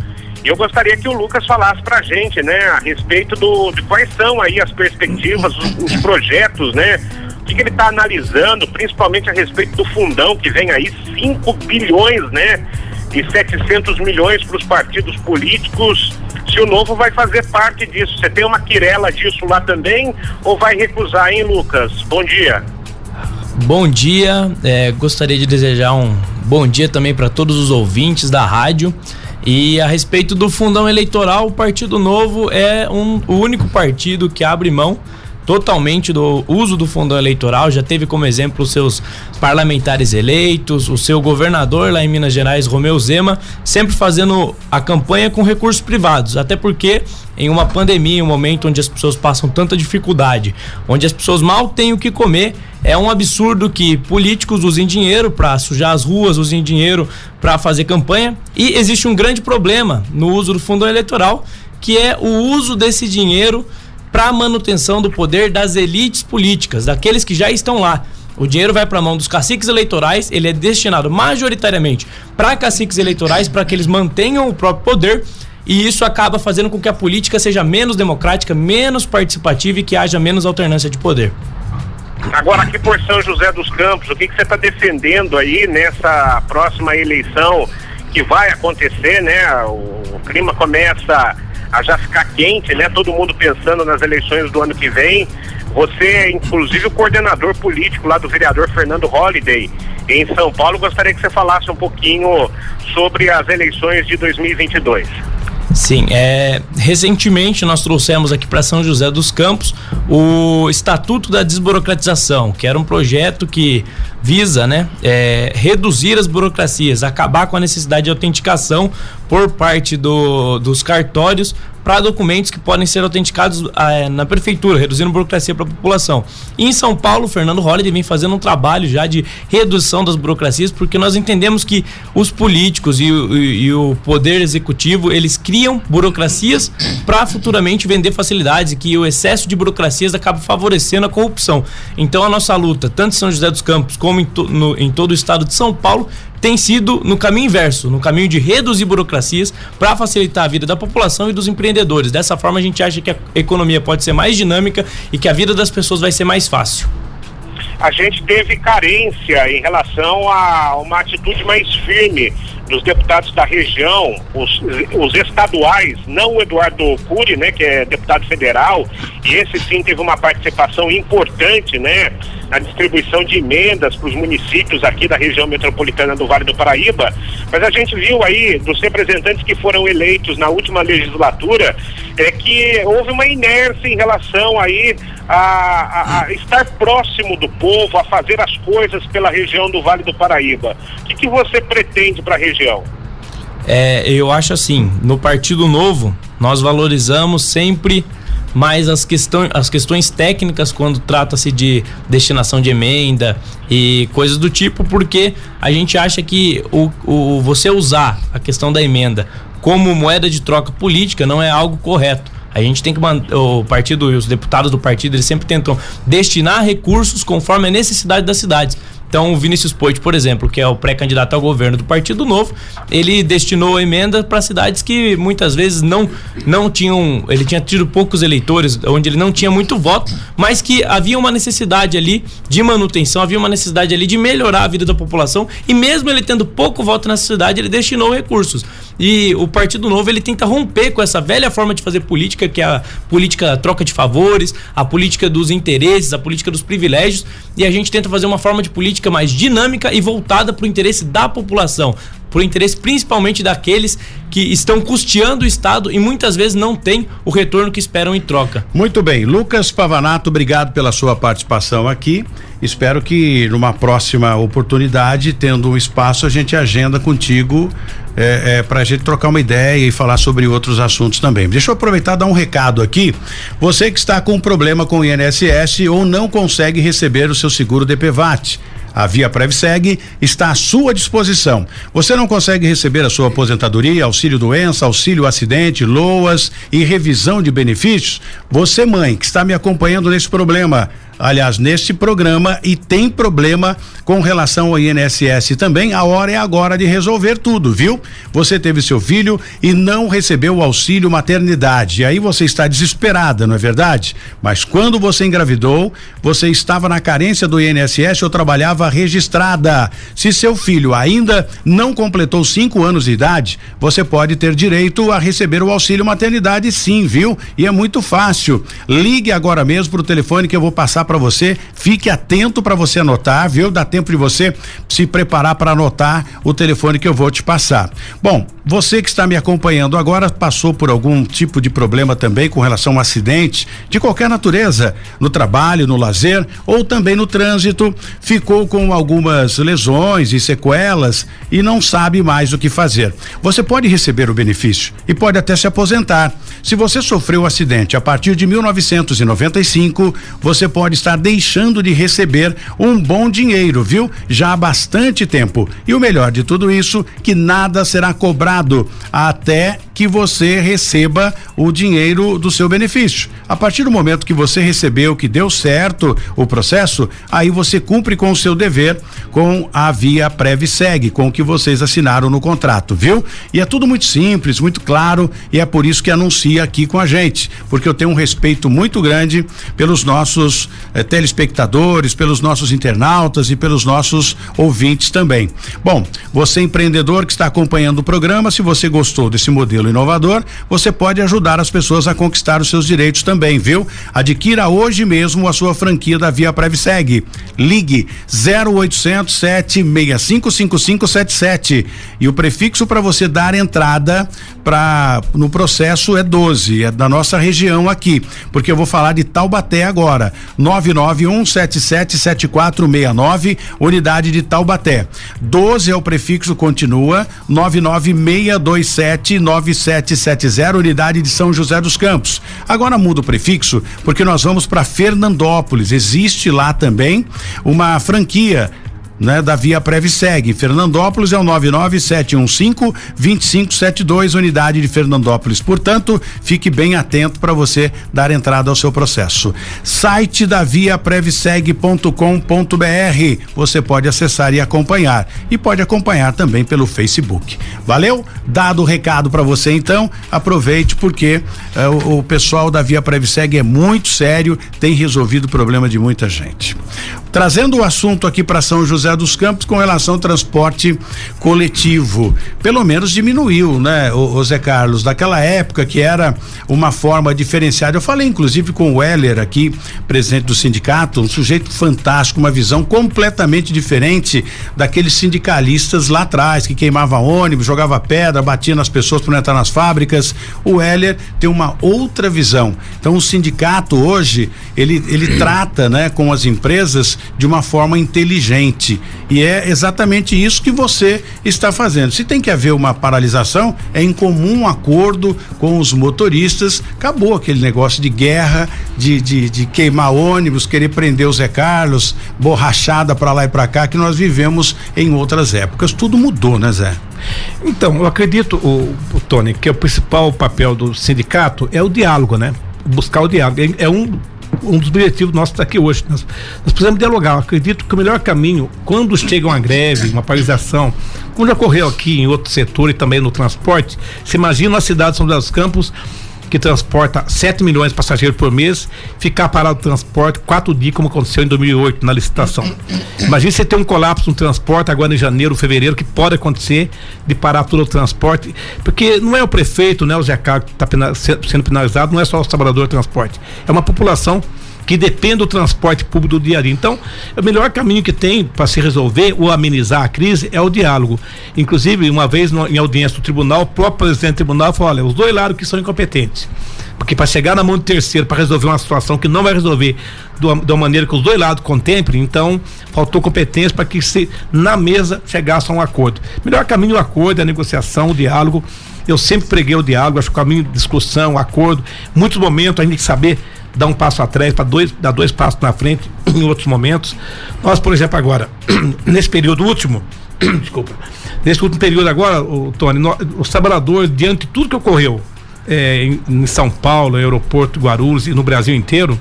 Eu gostaria que o Lucas falasse para a gente, né, a respeito do, de quais são aí as perspectivas, os, os projetos, né, o que, que ele está analisando, principalmente a respeito do fundão que vem aí 5 bilhões, né, e 700 milhões para os partidos políticos. Se o Novo vai fazer parte disso, você tem uma quirela disso lá também ou vai recusar, hein, Lucas? Bom dia. Bom dia, é, gostaria de desejar um bom dia também para todos os ouvintes da rádio. E a respeito do fundão eleitoral, o Partido Novo é um, o único partido que abre mão totalmente do uso do fundão eleitoral, já teve como exemplo os seus parlamentares eleitos, o seu governador lá em Minas Gerais, Romeu Zema, sempre fazendo a campanha com recursos privados, até porque em uma pandemia, um momento onde as pessoas passam tanta dificuldade, onde as pessoas mal têm o que comer, é um absurdo que políticos usem dinheiro para sujar as ruas, usem dinheiro para fazer campanha, e existe um grande problema no uso do fundo eleitoral, que é o uso desse dinheiro para a manutenção do poder das elites políticas, daqueles que já estão lá. O dinheiro vai para a mão dos caciques eleitorais, ele é destinado majoritariamente para caciques eleitorais, para que eles mantenham o próprio poder, e isso acaba fazendo com que a política seja menos democrática, menos participativa e que haja menos alternância de poder. Agora, aqui por São José dos Campos, o que, que você está defendendo aí nessa próxima eleição que vai acontecer, né? O, clima começa a já ficar quente, né? Todo mundo pensando nas eleições do ano que vem. Você é, inclusive, o coordenador político lá do vereador Fernando Holliday em São Paulo. Gostaria que você falasse um pouquinho sobre as eleições de 2022. Sim, é, recentemente nós trouxemos aqui para São José dos Campos o Estatuto da Desburocratização, que era um projeto que visa né, é, reduzir as burocracias, acabar com a necessidade de autenticação por parte do, dos cartórios para documentos que podem ser autenticados é, na prefeitura, reduzindo burocracia para a população. E em São Paulo, Fernando Holliday vem fazendo um trabalho já de redução das burocracias, porque nós entendemos que os políticos e, e, e o poder executivo, eles criam burocracias para futuramente vender facilidades e que o excesso de burocracias acaba favorecendo a corrupção. Então a nossa luta, tanto em São José dos Campos como em, to, no, em todo o estado de São Paulo, tem sido no caminho inverso, no caminho de reduzir burocracias para facilitar a vida da população e dos empreendedores. Dessa forma, a gente acha que a economia pode ser mais dinâmica e que a vida das pessoas vai ser mais fácil. A gente teve carência em relação a uma atitude mais firme dos deputados da região, os, os estaduais, não o Eduardo Cury, né, que é deputado federal, e esse sim teve uma participação importante, né, na distribuição de emendas para os municípios aqui da região metropolitana do Vale do Paraíba, mas a gente viu aí dos representantes que foram eleitos na última legislatura é que houve uma inércia em relação aí a, a, a estar próximo do povo, a fazer as coisas pela região do Vale do Paraíba. O que, que você pretende para a região? É, eu acho assim, no Partido Novo, nós valorizamos sempre mas as, questões as questões técnicas quando trata-se de destinação de emenda e coisas do tipo, porque a gente acha que o, o, você usar a questão da emenda como moeda de troca política não é algo correto. A gente tem que o partido e os deputados do partido, eles sempre tentam destinar recursos conforme a necessidade das cidades. Então, o Vinícius Poit, por exemplo, que é o pré-candidato ao governo do Partido Novo, ele destinou emenda para cidades que muitas vezes não, não tinham. Ele tinha tido poucos eleitores, onde ele não tinha muito voto, mas que havia uma necessidade ali de manutenção, havia uma necessidade ali de melhorar a vida da população, e mesmo ele tendo pouco voto nessa cidade, ele destinou recursos. E o Partido Novo ele tenta romper com essa velha forma de fazer política, que é a política troca de favores, a política dos interesses, a política dos privilégios, e a gente tenta fazer uma forma de política mais dinâmica e voltada para o interesse da população, o interesse principalmente daqueles que estão custeando o Estado e muitas vezes não têm o retorno que esperam em troca. Muito bem, Lucas Pavanato, obrigado pela sua participação aqui. Espero que numa próxima oportunidade, tendo um espaço, a gente agenda contigo é, é, para a gente trocar uma ideia e falar sobre outros assuntos também. Deixa eu aproveitar e dar um recado aqui. Você que está com um problema com o INSS ou não consegue receber o seu seguro DPVAT. A Via Prevseg está à sua disposição. Você não consegue receber a sua aposentadoria, auxílio doença, auxílio acidente, loas e revisão de benefícios? Você, mãe, que está me acompanhando nesse problema, aliás, neste programa e tem problema com relação ao INSS também, a hora é agora de resolver tudo, viu? Você teve seu filho e não recebeu o auxílio maternidade. E aí você está desesperada, não é verdade? Mas quando você engravidou, você estava na carência do INSS ou trabalhava registrada. Se seu filho ainda não completou cinco anos de idade, você pode ter direito a receber o auxílio maternidade, sim, viu? E é muito fácil. Ligue agora mesmo para o telefone que eu vou passar para para você. Fique atento para você anotar, viu? Dá tempo de você se preparar para anotar o telefone que eu vou te passar. Bom, você que está me acompanhando agora passou por algum tipo de problema também com relação a acidente de qualquer natureza, no trabalho, no lazer ou também no trânsito, ficou com algumas lesões e sequelas e não sabe mais o que fazer. Você pode receber o benefício e pode até se aposentar. Se você sofreu um acidente a partir de 1995, você pode estar deixando de receber um bom dinheiro, viu? Já há bastante tempo. E o melhor de tudo isso, que nada será cobrado até que você receba o dinheiro do seu benefício. A partir do momento que você recebeu, que deu certo o processo, aí você cumpre com o seu dever com a via Previseg, com o que vocês assinaram no contrato, viu? E é tudo muito simples, muito claro, e é por isso que anuncia aqui com a gente, porque eu tenho um respeito muito grande pelos nossos eh, telespectadores, pelos nossos internautas e pelos nossos ouvintes também. Bom, você empreendedor que está acompanhando o programa, se você gostou desse modelo inovador, você pode ajudar as pessoas a conquistar os seus direitos também, viu? Adquira hoje mesmo a sua franquia da Via Previseg. Ligue 0800 765 5577 e o prefixo para você dar entrada para no processo é 12, é da nossa região aqui, porque eu vou falar de Taubaté agora. 991777469, unidade de Taubaté. 12 é o prefixo continua, 996279770, unidade de São José dos Campos. Agora muda o prefixo porque nós vamos para Fernandópolis. Existe lá também uma franquia né, da Via Previseg. Fernandópolis é o 99715 2572, unidade de Fernandópolis. Portanto, fique bem atento para você dar entrada ao seu processo. Site da Via Previseg.com.br. Você pode acessar e acompanhar e pode acompanhar também pelo Facebook. Valeu? Dado o recado para você então, aproveite porque eh, o, o pessoal da Via Previseg é muito sério, tem resolvido o problema de muita gente. Trazendo o assunto aqui para São José dos Campos com relação ao transporte coletivo. Pelo menos diminuiu, né, Zé Carlos? Daquela época que era uma forma diferenciada. Eu falei inclusive com o Heller aqui, presidente do sindicato, um sujeito fantástico, uma visão completamente diferente daqueles sindicalistas lá atrás, que queimava ônibus, jogava pedra, batia nas pessoas para entrar nas fábricas. O Heller tem uma outra visão. Então o sindicato hoje, ele, ele trata, né, com as empresas de uma forma inteligente. E é exatamente isso que você está fazendo. Se tem que haver uma paralisação, é em comum acordo com os motoristas. Acabou aquele negócio de guerra, de, de, de queimar ônibus, querer prender o Zé Carlos, borrachada para lá e para cá, que nós vivemos em outras épocas. Tudo mudou, né, Zé? Então, eu acredito, o, o Tony, que o principal papel do sindicato é o diálogo, né? Buscar o diálogo. É, é um um dos objetivos nossos aqui hoje. Nós, nós precisamos dialogar. Eu acredito que o melhor caminho, quando chega uma greve, uma paralisação, como já ocorreu aqui em outro setor e também no transporte, você imagina a cidade de São José dos Campos que transporta 7 milhões de passageiros por mês, ficar parado o transporte quatro dias, como aconteceu em 2008 na licitação. Imagina você ter um colapso no transporte agora em janeiro, fevereiro, que pode acontecer de parar todo o transporte, porque não é o prefeito, não é o Zé Carlos que está sendo penalizado, não é só o trabalhador do transporte, é uma população que depende do transporte público do dia a dia. Então, o melhor caminho que tem para se resolver ou amenizar a crise é o diálogo. Inclusive, uma vez no, em audiência do tribunal, o próprio presidente do tribunal falou: olha, os dois lados que são incompetentes. Porque para chegar na mão do terceiro para resolver uma situação que não vai resolver uma maneira que os dois lados contemplem, então faltou competência para que se na mesa chegasse a um acordo. Melhor caminho o acordo, a negociação, o diálogo. Eu sempre preguei o diálogo, acho que o caminho de discussão, acordo. Muitos momentos a gente tem que saber dar um passo atrás, para dois, dar dois passos na frente em outros momentos. Nós, por exemplo, agora, nesse período último, desculpa, nesse último período agora, o Tony, os trabalhadores, diante de tudo que ocorreu é, em, em, São Paulo, aeroporto Guarulhos e no Brasil inteiro,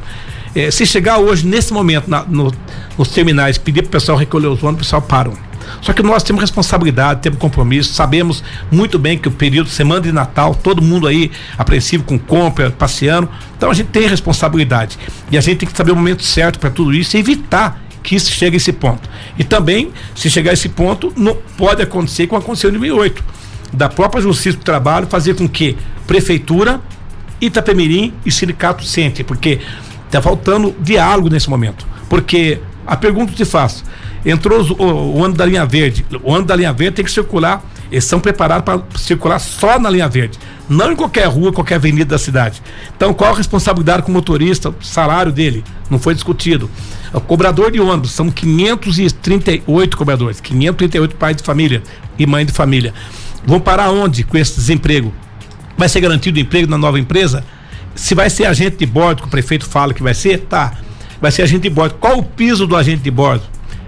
é, se chegar hoje, nesse momento, na, no, nos terminais, pedir para o pessoal recolher os ônibus, o pessoal param só que nós temos responsabilidade, temos compromisso, sabemos muito bem que o período semana de Natal, todo mundo aí apreensivo com compra, passeando. Então a gente tem responsabilidade. E a gente tem que saber o momento certo para tudo isso e evitar que isso chegue a esse ponto. E também, se chegar a esse ponto, não pode acontecer como aconteceu em 2008, da própria Justiça do Trabalho fazer com que prefeitura, Itapemirim e sindicato sentem, porque Está faltando diálogo nesse momento. Porque a pergunta que te faço: entrou o, o ano da linha verde. O ano da linha verde tem que circular. Eles são preparados para circular só na linha verde, não em qualquer rua, qualquer avenida da cidade. Então, qual a responsabilidade com o motorista, o salário dele? Não foi discutido. O cobrador de ônibus, são 538 cobradores, 538 pais de família e mãe de família. Vão parar onde com esse desemprego? Vai ser garantido emprego na nova empresa? Se vai ser agente de bordo, que o prefeito fala que vai ser, tá. Vai ser agente de bordo. Qual o piso do agente de bordo?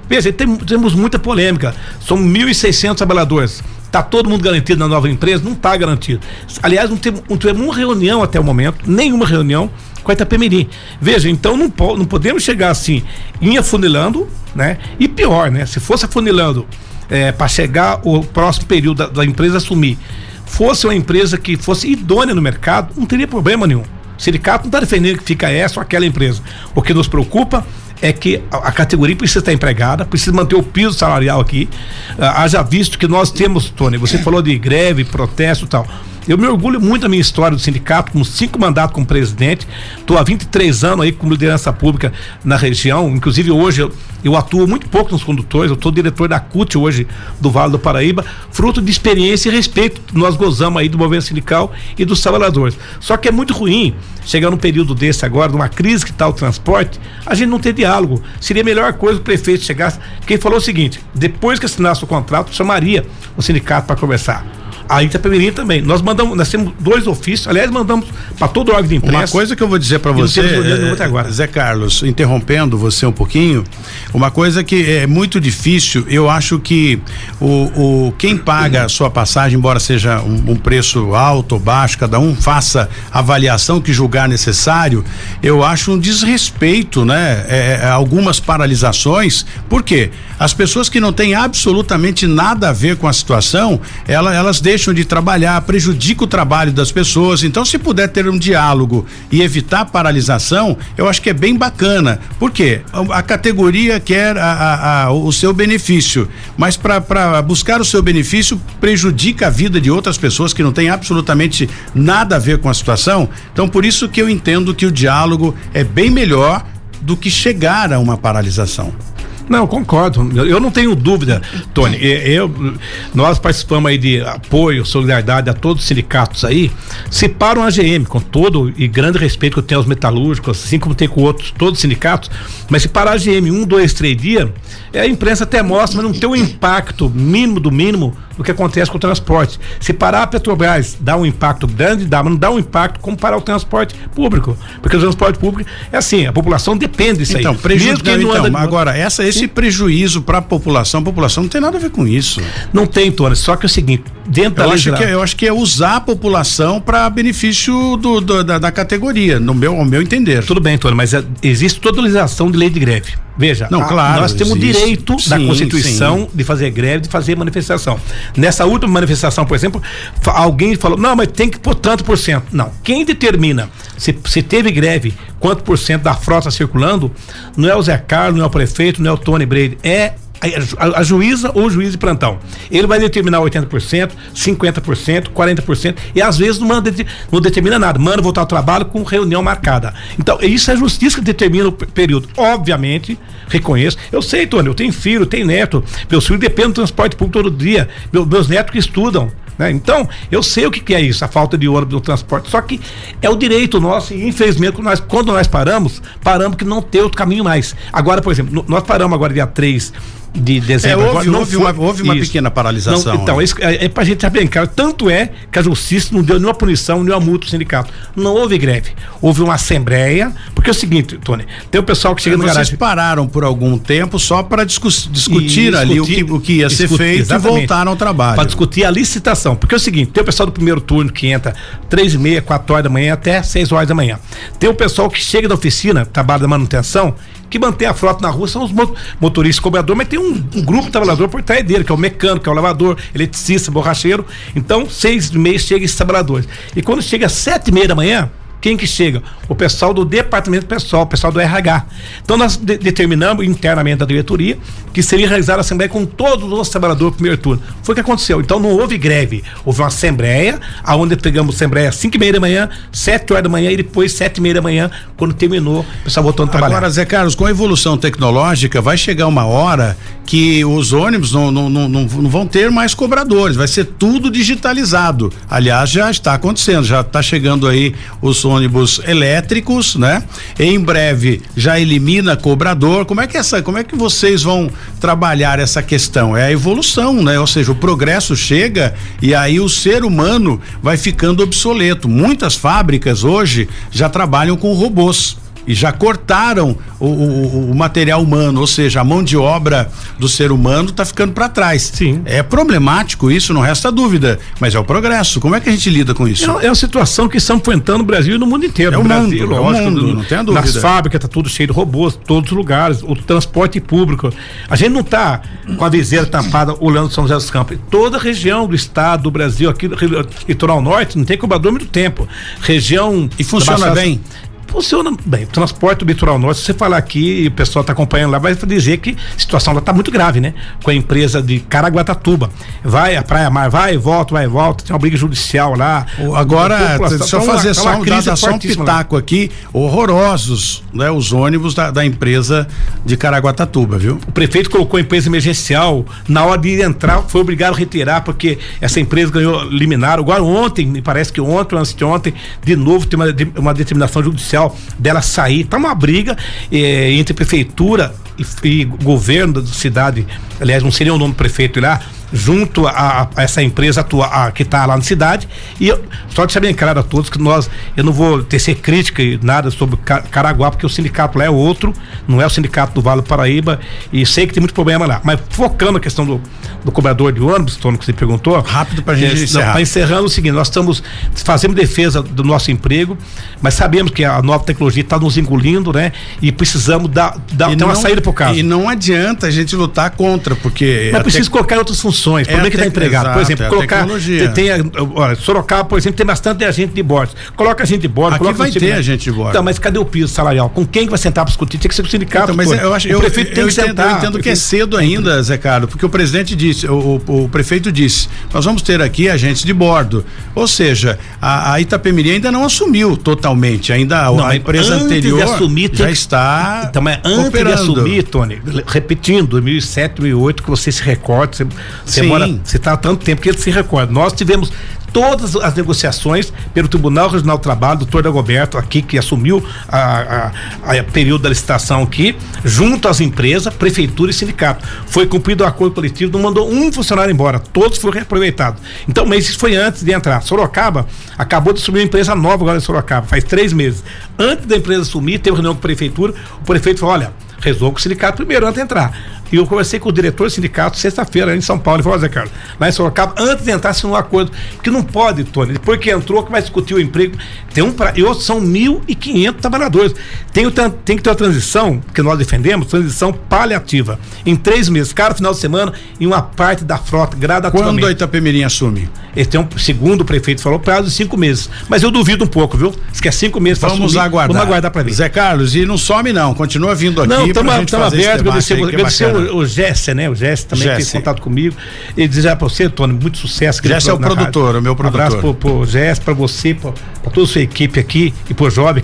Veja, tem, temos muita polêmica. São 1.600 trabalhadores. Está todo mundo garantido na nova empresa? Não está garantido. Aliás, não temos, não temos uma reunião até o momento, nenhuma reunião com a Itapemirim. Veja, então não, não podemos chegar assim, em afunilando, né? E pior, né? Se fosse afunilando é, para chegar o próximo período da, da empresa assumir, fosse uma empresa que fosse idônea no mercado, não teria problema nenhum. O sindicato não está defendendo que fica essa ou aquela empresa. O que nos preocupa é que a, a, categoria precisa estar empregada, precisa manter o piso salarial aqui. Uh, haja visto que nós temos, Tony, você falou de greve, protesto e tal. Eu me orgulho muito da minha história do sindicato, com cinco mandatos como presidente. Estou há 23 anos aí como liderança pública na região. Inclusive hoje eu, eu atuo muito pouco nos condutores. Eu sou diretor da CUT hoje do Vale do Paraíba, fruto de experiência e respeito nós gozamos aí do movimento sindical e dos trabalhadores. Só que é muito ruim chegar num período desse agora, numa crise que está o transporte, a gente não ter diálogo. Seria a melhor coisa o prefeito chegasse, ele falou o seguinte: depois que assinasse o contrato, chamaria o sindicato para conversar a Itapemirim também. Nós mandamos, nós temos dois ofícios, aliás, mandamos para todo o órgão de imprensa. Uma coisa que eu vou dizer para você, é, Zé Carlos, interrompendo você um pouquinho, uma coisa que é muito difícil, eu acho que o, o quem paga a sua passagem, embora seja um, um preço alto ou baixo, cada um faça a avaliação que julgar necessário, eu acho um desrespeito, né? É, é algumas paralisações, por quê? As pessoas que não têm absolutamente nada a ver com a situação, ela, elas deixam de trabalhar, prejudica o trabalho das pessoas. Então, se puder ter um diálogo e evitar paralisação, eu acho que é bem bacana. Por quê? A, a categoria quer a, a, o seu benefício, mas para buscar o seu benefício prejudica a vida de outras pessoas que não têm absolutamente nada a ver com a situação. Então, por isso que eu entendo que o diálogo é bem melhor do que chegar a uma paralisação. Não, concordo. Eu, não tenho dúvida, Tony. Eu, nós participamos aí de apoio, solidariedade a todos os sindicatos aí. Se para a GM, com todo e grande respeito que eu tenho aos metalúrgicos, assim como tem com outros, todos os sindicatos, mas se parar a GM um, dois, três dias, é, a imprensa até mostra, mas não tem o um impacto mínimo do mínimo do que acontece com o transporte. Se parar a Petrobras dá um impacto grande, dá, mas não dá um impacto como parar o transporte público. Porque o transporte público é assim, a população depende disso então, aí. Prejuízo, não, então, agora, essa, esse Sim. prejuízo para a população, a população não tem nada a ver com isso. Não tem, Tony, só que é o seguinte, dentro eu da acho que, Eu acho que é usar a população para benefício do, do da, da, categoria, no meu, ao meu entender. Tudo bem, Tony, mas é, existe totalização de lei de greve. Veja, não, claro, nós temos existe. direito sim, da Constituição sim. de fazer greve, de fazer manifestação. Nessa última manifestação, por exemplo, alguém falou: não, mas tem que pôr tanto por cento. Não. Quem determina se, se teve greve, quanto por cento da frota circulando, não é o Zé Carlos, não é o prefeito, não é o Tony Brady, é a, juíza ou juiz de plantão. Ele vai determinar 80%, 50%, 40% e às vezes não, manda, não determina nada. Manda voltar ao trabalho com reunião marcada. Então, isso é justiça que determina o período. Obviamente, reconheço. Eu sei, Tony, eu tenho filho, tenho neto. Meus filhos dependem do transporte público todo dia. Meu, meus netos que estudam. Né? Então, eu sei o que, que, é isso, a falta de ônibus do transporte. Só que é o direito nosso, e infelizmente, quando nós, quando nós paramos, paramos que não tem outro caminho mais. Agora, por exemplo, nós paramos agora dia 3 de dezembro. É, houve, agora, houve, foi, uma, houve uma pequena paralisação. Não, então, né? isso, é, é pra gente bem claro. Tanto é que a justiça não deu nenhuma punição, nenhuma multa ao sindicato. Não houve greve. Houve uma assembleia, porque é o seguinte, Tony, tem o pessoal que chega no garagem. Vocês pararam por algum tempo só para discutir, discutir ali o que, o que ia ser feito exatamente, e voltaram ao trabalho. Para discutir a licitação. Porque é o seguinte, tem o pessoal do primeiro turno que entra três e meia, quatro horas da manhã até seis horas da manhã. Tem o pessoal que chega da oficina, trabalha da manutenção, que mantém a frota na rua são os motoristas cobrador, mas tem um, um, grupo trabalhador por trás dele, que é o mecânico, que é o lavador, eletricista, borracheiro. Então, seis e meia chega esses trabalhadores. E quando chega às sete e meia da manhã, Quem que chega? O pessoal do departamento pessoal, o pessoal do RH. Então nós de determinamos internamente a diretoria que seria realizada a assembleia com todos os trabalhadores do primeiro turno. Foi o que aconteceu. Então não houve greve, houve uma assembleia, aonde pegamos a assembleia às 5 e meia da manhã, 7 horas da manhã e depois sete e meia da manhã, quando terminou, o pessoal voltando a trabalhar. Agora, Zé Carlos, com a evolução tecnológica, vai chegar uma hora que os ônibus não, não, não, não, vão ter mais cobradores, vai ser tudo digitalizado. Aliás, já está acontecendo, já está chegando aí os ônibus elétricos, né? Em breve já elimina cobrador. Como é que essa, como é que vocês vão trabalhar essa questão? É a evolução, né? Ou seja, o progresso chega e aí o ser humano vai ficando obsoleto. Muitas fábricas hoje já trabalham com robôs e já cortaram o, o, o, material humano, ou seja, a mão de obra do ser humano está ficando para trás. Sim. É problemático isso, não resta dúvida, mas é o progresso. Como é que a gente lida com isso? É, é uma situação que estão enfrentando no Brasil e no mundo inteiro. É o Brasil, mundo, lógico, é o mundo, não tem dúvida. Nas fábricas tá tudo cheio de robôs, todos os lugares, o transporte público. A gente não está com a viseira tampada olhando São José dos Campos. Toda a região do estado, do Brasil, aqui do litoral norte, não tem cobrador muito tempo. Região. E funciona bem? Funciona bem. O transporte litoral norte, se você falar aqui e o pessoal está acompanhando lá, vai dizer que a situação lá está muito grave, né? Com a empresa de Caraguatatuba. Vai, a Praia Mar vai e volta, vai e volta, tem uma briga judicial lá. Agora, deixa eu fazer só, um, dar, só um pitaco aqui, horrorosos, né? Os ônibus da, da empresa de Caraguatatuba, viu? O prefeito colocou a empresa emergencial, na hora de entrar, foi obrigado a retirar, porque essa empresa ganhou liminar. Agora ontem, me parece que ontem, antes de ontem, de novo tem uma, uma determinação judicial dela sair. Tá uma briga eh, entre prefeitura e, e, governo da cidade. Aliás, não seria o nome do prefeito lá junto a, a essa empresa atua, a, que está lá na cidade. E eu, só deixar bem claro a todos que nós, eu não vou tecer crítica e nada sobre Caraguá, porque o sindicato lá é outro, não é o sindicato do Vale do Paraíba, e sei que tem muito problema lá. Mas focando a questão do, do cobrador de ônibus, Tony, que você perguntou. Rápido para a gente é, encerrar. Para encerrando o seguinte, nós estamos fazendo defesa do nosso emprego, mas sabemos que a nova tecnologia está nos engolindo, né? E precisamos dar, dar ter não, uma saída para o caso. E não adianta a gente lutar contra, porque. Mas precisa colocar outras funções funções. É que está empregado. Exato, por exemplo, é colocar. Tem, tem, olha, Sorocaba, por exemplo, tem bastante agente de bordo. Coloca agente de bordo. Aqui vai ter agente de bordo. Então, mas cadê o piso salarial? Com quem que vai sentar para discutir? Tem que ser com o sindicato. Então, mas pô. eu acho o prefeito eu, tem eu que entendo, sentar. Eu entendo que é cedo ainda, Zé Carlos, porque o presidente disse, o, o, o, prefeito disse, nós vamos ter aqui agentes de bordo. Ou seja, a, a Itapemirim ainda não assumiu totalmente. Ainda não, a empresa anterior assumir, já está. Então, mas antes operando. de assumir, Tony, repetindo, 2007, 2008, que você se recorda, você, você mora, você está há tanto tempo que ele se recorda. Nós tivemos todas as negociações pelo Tribunal Regional do Trabalho, doutor Dagoberto aqui, que assumiu a, a, a, período da licitação aqui, junto às empresas, prefeitura e sindicato. Foi cumprido o acordo coletivo, não mandou um funcionário embora, todos foram reaproveitados. Então, mas isso foi antes de entrar. Sorocaba acabou de assumir uma empresa nova agora em Sorocaba, faz três meses. Antes da empresa assumir, teve reunião com a prefeitura, o prefeito falou: olha, resolva com o sindicato primeiro antes de entrar. E eu conversei com o diretor do sindicato sexta-feira em São Paulo. Ele falou, Zé Carlos, lá em Sorocaba, antes de entrar, assinou um acordo. Porque não pode, Tony. Depois que entrou, que vai discutir o emprego. Tem um pra, e outros são 1.500 trabalhadores. Tem, tem que ter uma transição, que nós defendemos, transição paliativa. Em três meses, cada final de semana, em uma parte da frota, gradativamente. Quando a Itapemirim assume? Esse tem um, segundo o prefeito falou, prazo de cinco meses. Mas eu duvido um pouco, viu? Se quer cinco meses para Vamos assumir, aguardar. Vamos aguardar para ver. Zé Carlos, e não some não, continua vindo aqui. Não, estamos abertos, agradecer, agradecer o, Jesse, né? O Jesse também fez contato comigo. Ele dizia para você, Tony, muito sucesso. Jesse é o produtor, rádio. o meu produtor. Um abraço pro, pro para você, para toda a sua equipe aqui e pro Jovem.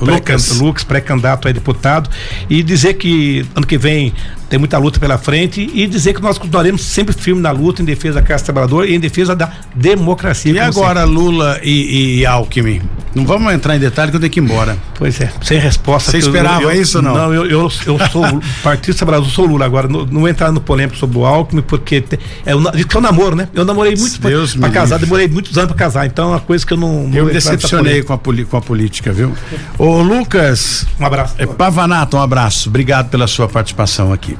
Lucas. Lucas, pré-candidato a deputado. E dizer que ano que vem tem muita luta pela frente e dizer que nós continuaremos sempre firmes na luta em defesa da classe trabalhadora e em defesa da democracia. E agora sempre. Lula e, e, Alckmin? Não vamos entrar em detalhe que eu tenho que ir embora. Pois é, sem resposta. Você esperava eu, eu, isso ou não? Não, eu, eu, eu sou Partido Trabalhador, eu sou Lula. Agora, não, não vou entrar no polêmico sobre o Alckmin, porque te, é, o, é um namoro, né? Eu namorei muito para casar, demorei muitos anos para casar, então é uma coisa que eu não. Eu me decepcionei com a, com a política, viu? Ô Lucas, um abraço. É, Pavanato, um abraço. Obrigado pela sua participação aqui.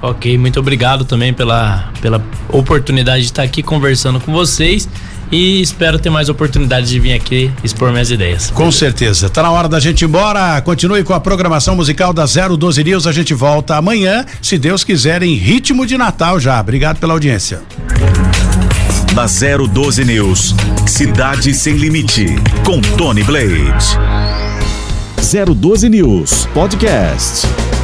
Ok, muito obrigado também pela, pela oportunidade de estar aqui conversando com vocês e espero ter mais oportunidades de vir aqui expor minhas ideias. Com certeza. Tá na hora da gente ir embora. Continue com a programação musical da 012 News. A gente volta amanhã, se Deus quiser, em ritmo de Natal já. Obrigado pela audiência. da 012 News. Cidade Sem Limite, com Tony Blade. 012 News Podcast.